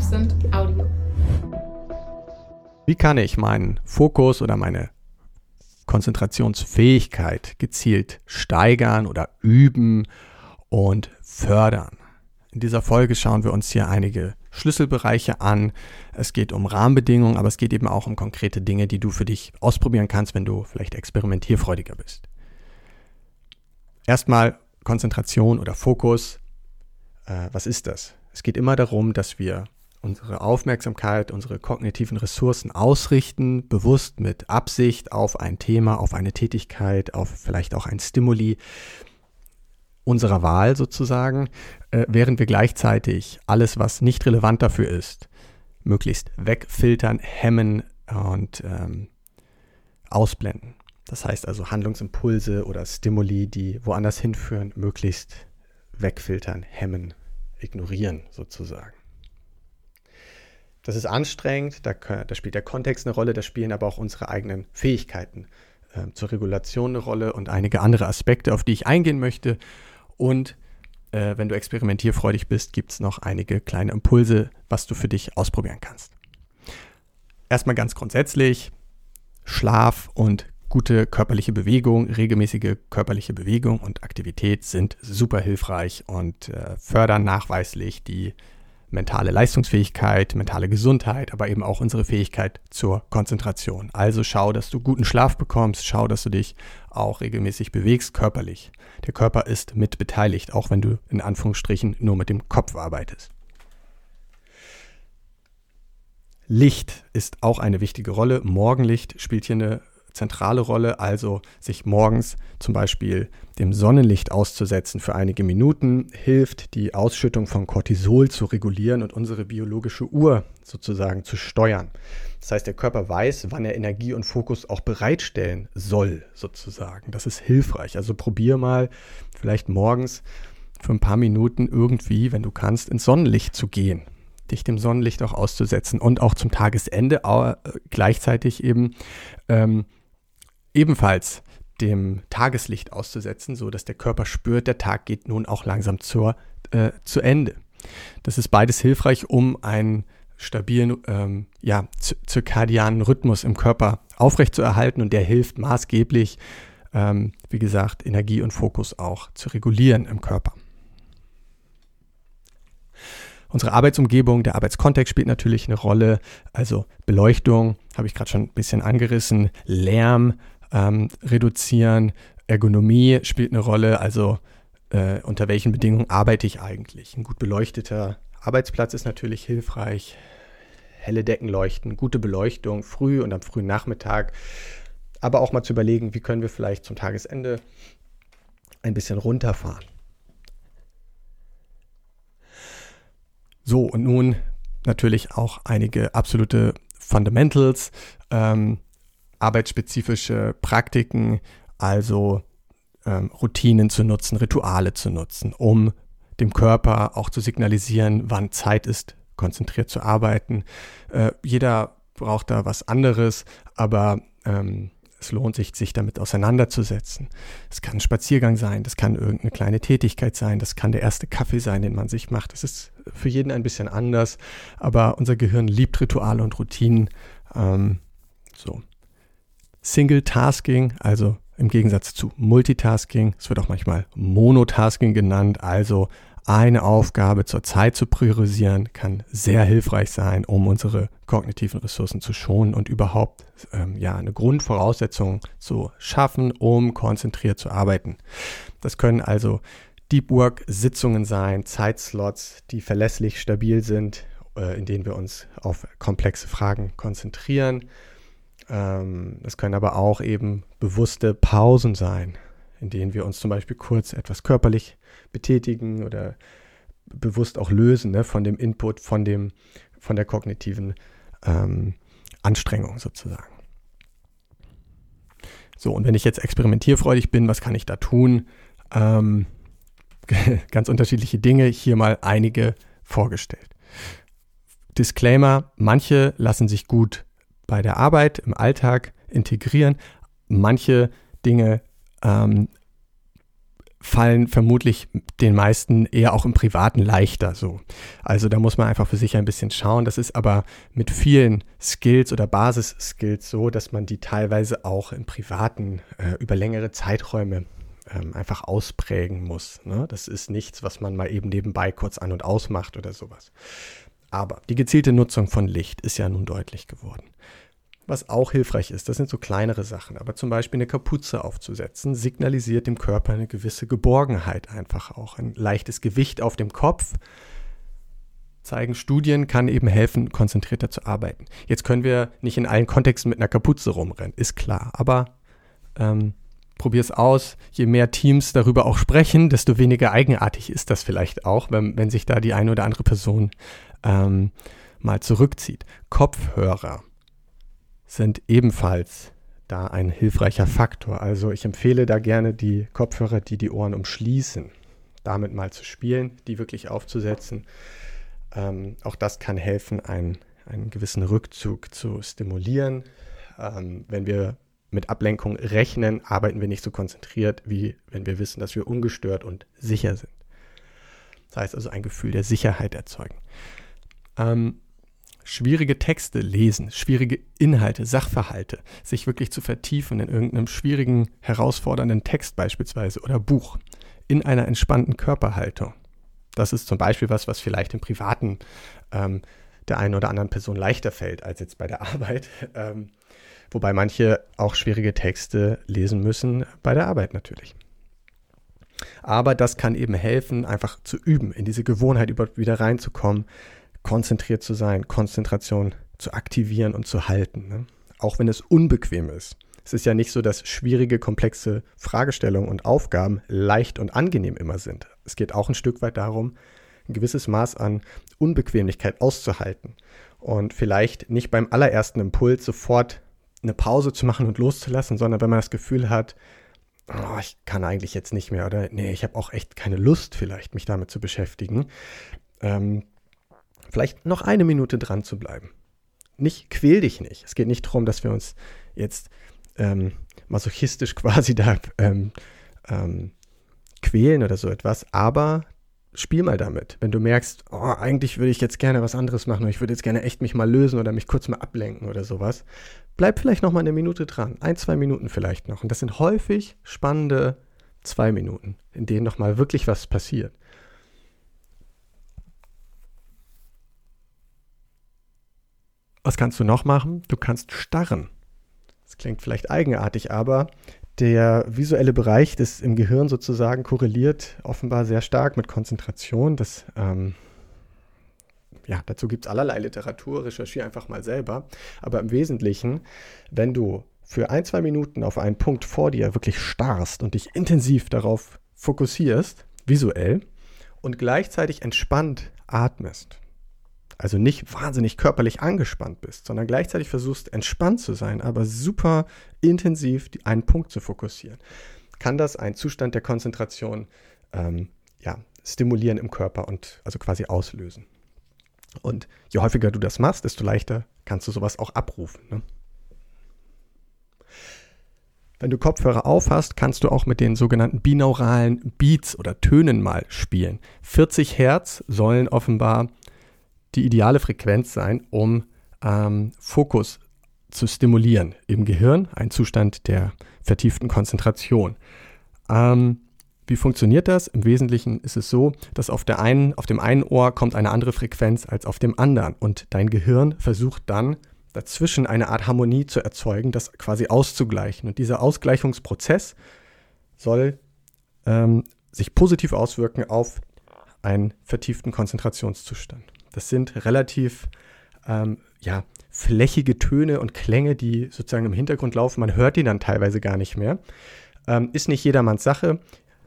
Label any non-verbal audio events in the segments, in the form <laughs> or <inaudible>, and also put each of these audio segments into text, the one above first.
Absent Audio. Wie kann ich meinen Fokus oder meine Konzentrationsfähigkeit gezielt steigern oder üben und fördern? In dieser Folge schauen wir uns hier einige Schlüsselbereiche an. Es geht um Rahmenbedingungen, aber es geht eben auch um konkrete Dinge, die du für dich ausprobieren kannst, wenn du vielleicht experimentierfreudiger bist. Erstmal Konzentration oder Fokus. Äh, was ist das? Es geht immer darum, dass wir unsere Aufmerksamkeit, unsere kognitiven Ressourcen ausrichten, bewusst mit Absicht auf ein Thema, auf eine Tätigkeit, auf vielleicht auch ein Stimuli unserer Wahl sozusagen, äh, während wir gleichzeitig alles, was nicht relevant dafür ist, möglichst wegfiltern, hemmen und ähm, ausblenden. Das heißt also Handlungsimpulse oder Stimuli, die woanders hinführen, möglichst wegfiltern, hemmen, ignorieren sozusagen. Das ist anstrengend, da, da, spielt der Kontext eine Rolle, da spielen aber auch unsere eigenen Fähigkeiten äh, zur Regulation eine Rolle und einige andere Aspekte, auf die ich eingehen möchte. Und äh, wenn du experimentierfreudig bist, gibt es noch einige kleine Impulse, was du für dich ausprobieren kannst. Erstmal ganz grundsätzlich, Schlaf und gute körperliche Bewegung, regelmäßige körperliche Bewegung und Aktivität sind super hilfreich und äh, fördern nachweislich die mentale Leistungsfähigkeit, mentale Gesundheit, aber eben auch unsere Fähigkeit zur Konzentration. Also schau, dass du guten Schlaf bekommst, schau, dass du dich auch regelmäßig bewegst körperlich. Der Körper ist mit beteiligt, auch wenn du in Anführungsstrichen nur mit dem Kopf arbeitest. Licht ist auch eine wichtige Rolle. Morgenlicht spielt hier eine zentrale Rolle, also sich morgens zum Beispiel dem Sonnenlicht auszusetzen für einige Minuten, hilft die Ausschüttung von Cortisol zu regulieren und unsere biologische Uhr sozusagen zu steuern. Das heißt, der Körper weiß, wann er Energie und Fokus auch bereitstellen soll, sozusagen. Das ist hilfreich. Also probier mal vielleicht morgens für ein paar Minuten irgendwie, wenn du kannst, ins Sonnenlicht zu gehen dich dem Sonnenlicht auch auszusetzen und auch zum Tagesende äh, gleichzeitig eben ähm, ebenfalls dem Tageslicht auszusetzen, so dass der Körper spürt, der Tag geht nun auch langsam zur, äh, zu Ende. Das ist beides hilfreich, um einen stabilen ähm, ja, zirkadianen Rhythmus im Körper aufrechtzuerhalten und der hilft maßgeblich, ähm, wie gesagt, Energie und Fokus auch zu regulieren im Körper. Unsere Arbeitsumgebung, der Arbeitskontext spielt natürlich eine Rolle. Also Beleuchtung, habe ich gerade schon ein bisschen angerissen, Lärm, ähm, reduzieren. Ergonomie spielt eine Rolle, also äh, unter welchen Bedingungen arbeite ich eigentlich. Ein gut beleuchteter Arbeitsplatz ist natürlich hilfreich. Helle Decken leuchten, gute Beleuchtung früh und am frühen Nachmittag. Aber auch mal zu überlegen, wie können wir vielleicht zum Tagesende ein bisschen runterfahren. So, und nun natürlich auch einige absolute Fundamentals. Ähm, arbeitsspezifische Praktiken, also ähm, Routinen zu nutzen, Rituale zu nutzen, um dem Körper auch zu signalisieren, wann Zeit ist, konzentriert zu arbeiten. Äh, jeder braucht da was anderes, aber ähm, es lohnt sich, sich damit auseinanderzusetzen. Es kann ein Spaziergang sein, das kann irgendeine kleine Tätigkeit sein, das kann der erste Kaffee sein, den man sich macht. Das ist für jeden ein bisschen anders, aber unser Gehirn liebt Rituale und Routinen. Ähm, so. Single Tasking, also im Gegensatz zu Multitasking, es wird auch manchmal Monotasking genannt, also eine Aufgabe zur Zeit zu priorisieren, kann sehr hilfreich sein, um unsere kognitiven Ressourcen zu schonen und überhaupt ähm, ja, eine Grundvoraussetzung zu schaffen, um konzentriert zu arbeiten. Das können also Deep Work Sitzungen sein, Zeitslots, die verlässlich stabil sind, äh, in denen wir uns auf komplexe Fragen konzentrieren. Ähm, es können aber auch eben bewusste Pausen sein, in denen wir uns zum Beispiel kurz etwas körperlich betätigen oder bewusst auch lösen ne, von dem Input, von, dem, von der kognitiven ähm, Anstrengung sozusagen. So, und wenn ich jetzt experimentierfreudig bin, was kann ich da tun? Ähm, <laughs> ganz unterschiedliche Dinge, hier mal einige vorgestellt. Disclaimer, manche lassen sich gut bei der Arbeit, im Alltag integrieren. Manche Dinge ähm, fallen vermutlich den meisten eher auch im Privaten leichter so. Also da muss man einfach für sich ein bisschen schauen. Das ist aber mit vielen Skills oder Basis-Skills so, dass man die teilweise auch im Privaten äh, über längere Zeiträume ähm, einfach ausprägen muss. Ne? Das ist nichts, was man mal eben nebenbei kurz an und ausmacht oder sowas. Aber die gezielte Nutzung von Licht ist ja nun deutlich geworden. Was auch hilfreich ist, das sind so kleinere Sachen, aber zum Beispiel eine Kapuze aufzusetzen, signalisiert dem Körper eine gewisse Geborgenheit einfach auch. Ein leichtes Gewicht auf dem Kopf, zeigen Studien, kann eben helfen, konzentrierter zu arbeiten. Jetzt können wir nicht in allen Kontexten mit einer Kapuze rumrennen, ist klar, aber ähm, probier es aus. Je mehr Teams darüber auch sprechen, desto weniger eigenartig ist das vielleicht auch, wenn, wenn sich da die eine oder andere Person ähm, mal zurückzieht. Kopfhörer sind ebenfalls da ein hilfreicher Faktor. Also ich empfehle da gerne die Kopfhörer, die die Ohren umschließen, damit mal zu spielen, die wirklich aufzusetzen. Ähm, auch das kann helfen, einen, einen gewissen Rückzug zu stimulieren. Ähm, wenn wir mit Ablenkung rechnen, arbeiten wir nicht so konzentriert, wie wenn wir wissen, dass wir ungestört und sicher sind. Das heißt also ein Gefühl der Sicherheit erzeugen. Ähm, schwierige Texte lesen, schwierige Inhalte, Sachverhalte, sich wirklich zu vertiefen in irgendeinem schwierigen, herausfordernden Text beispielsweise oder Buch in einer entspannten Körperhaltung. Das ist zum Beispiel was, was vielleicht im Privaten ähm, der einen oder anderen Person leichter fällt als jetzt bei der Arbeit. <laughs> Ähm, wobei manche auch schwierige Texte lesen müssen bei der Arbeit natürlich. Aber das kann eben helfen, einfach zu üben, in diese Gewohnheit überhaupt wieder reinzukommen, konzentriert zu sein, Konzentration zu aktivieren und zu halten. Ne? Auch wenn es unbequem ist. Es ist ja nicht so, dass schwierige, komplexe Fragestellungen und Aufgaben leicht und angenehm immer sind. Es geht auch ein Stück weit darum, ein gewisses Maß an Unbequemlichkeit auszuhalten und vielleicht nicht beim allerersten Impuls sofort eine Pause zu machen und loszulassen, sondern wenn man das Gefühl hat, oh, ich kann eigentlich jetzt nicht mehr oder nee, ich habe auch echt keine Lust vielleicht, mich damit zu beschäftigen, ähm, vielleicht noch eine Minute dran zu bleiben. Nicht quäl dich nicht. Es geht nicht darum, dass wir uns jetzt ähm, masochistisch <laughs> quasi da ähm, ähm, quälen oder so etwas, aber spiel mal damit. Wenn du merkst, oh, eigentlich würde ich jetzt gerne was anderes machen oder ich würde jetzt gerne echt mich mal lösen oder mich kurz mal ablenken oder sowas, bleib vielleicht noch mal eine Minute dran. Ein, zwei Minuten vielleicht noch. Und das sind häufig spannende zwei Minuten, in denen noch mal wirklich was passiert. Was kannst du noch machen? Du kannst starren. Das klingt vielleicht eigenartig, aber der visuelle Bereich des im Gehirn sozusagen korreliert offenbar sehr stark mit Konzentration. Das, ähm, ja, dazu gibt es allerlei Literatur, recherchiere einfach mal selber. Aber im Wesentlichen, wenn du für ein, zwei Minuten auf einen Punkt vor dir wirklich starrst und dich intensiv darauf fokussierst, visuell, und gleichzeitig entspannt atmest, also nicht wahnsinnig körperlich angespannt bist, sondern gleichzeitig versuchst entspannt zu sein, aber super intensiv einen Punkt zu fokussieren, kann das einen Zustand der Konzentration ähm, ja, stimulieren im Körper und also quasi auslösen. Und je häufiger du das machst, desto leichter kannst du sowas auch abrufen. Ne? Wenn du Kopfhörer aufhast, kannst du auch mit den sogenannten binauralen Beats oder Tönen mal spielen. 40 Hertz sollen offenbar die ideale Frequenz sein, um ähm, Fokus zu stimulieren im Gehirn, ein Zustand der vertieften Konzentration. Ähm, wie funktioniert das? Im Wesentlichen ist es so, dass auf, der einen, auf dem einen Ohr kommt eine andere Frequenz als auf dem anderen und dein Gehirn versucht dann dazwischen eine Art Harmonie zu erzeugen, das quasi auszugleichen. Und dieser Ausgleichungsprozess soll ähm, sich positiv auswirken auf einen vertieften Konzentrationszustand. Das sind relativ ähm, ja, flächige Töne und Klänge, die sozusagen im Hintergrund laufen. Man hört die dann teilweise gar nicht mehr. Ähm, ist nicht jedermanns Sache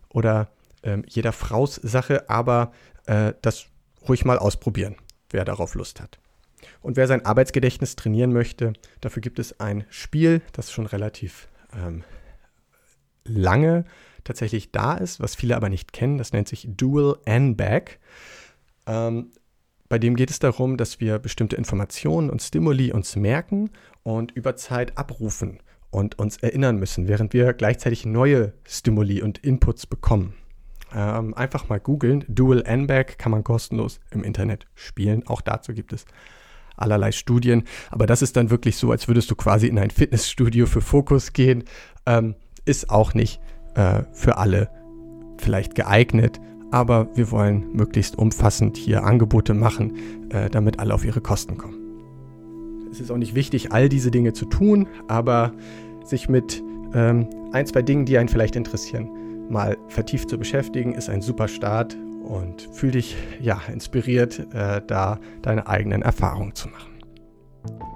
oder ähm, jeder Fraus Sache, aber äh, das ruhig mal ausprobieren, wer darauf Lust hat. Und wer sein Arbeitsgedächtnis trainieren möchte, dafür gibt es ein Spiel, das schon relativ ähm, lange tatsächlich da ist, was viele aber nicht kennen. Das nennt sich Dual N-Back. Ähm, bei dem geht es darum, dass wir bestimmte Informationen und Stimuli uns merken und über Zeit abrufen und uns erinnern müssen, während wir gleichzeitig neue Stimuli und Inputs bekommen. Ähm, einfach mal googeln. Dual N-Back kann man kostenlos im Internet spielen. Auch dazu gibt es allerlei Studien. Aber das ist dann wirklich so, als würdest du quasi in ein Fitnessstudio für Fokus gehen. Ähm, ist auch nicht äh, für alle vielleicht geeignet. Aber wir wollen möglichst umfassend hier Angebote machen, äh, damit alle auf ihre Kosten kommen. Es ist auch nicht wichtig, all diese Dinge zu tun, aber sich mit ähm, ein, zwei Dingen, die einen vielleicht interessieren, mal vertieft zu beschäftigen, ist ein super Start und fühl dich ja inspiriert, äh, da deine eigenen Erfahrungen zu machen.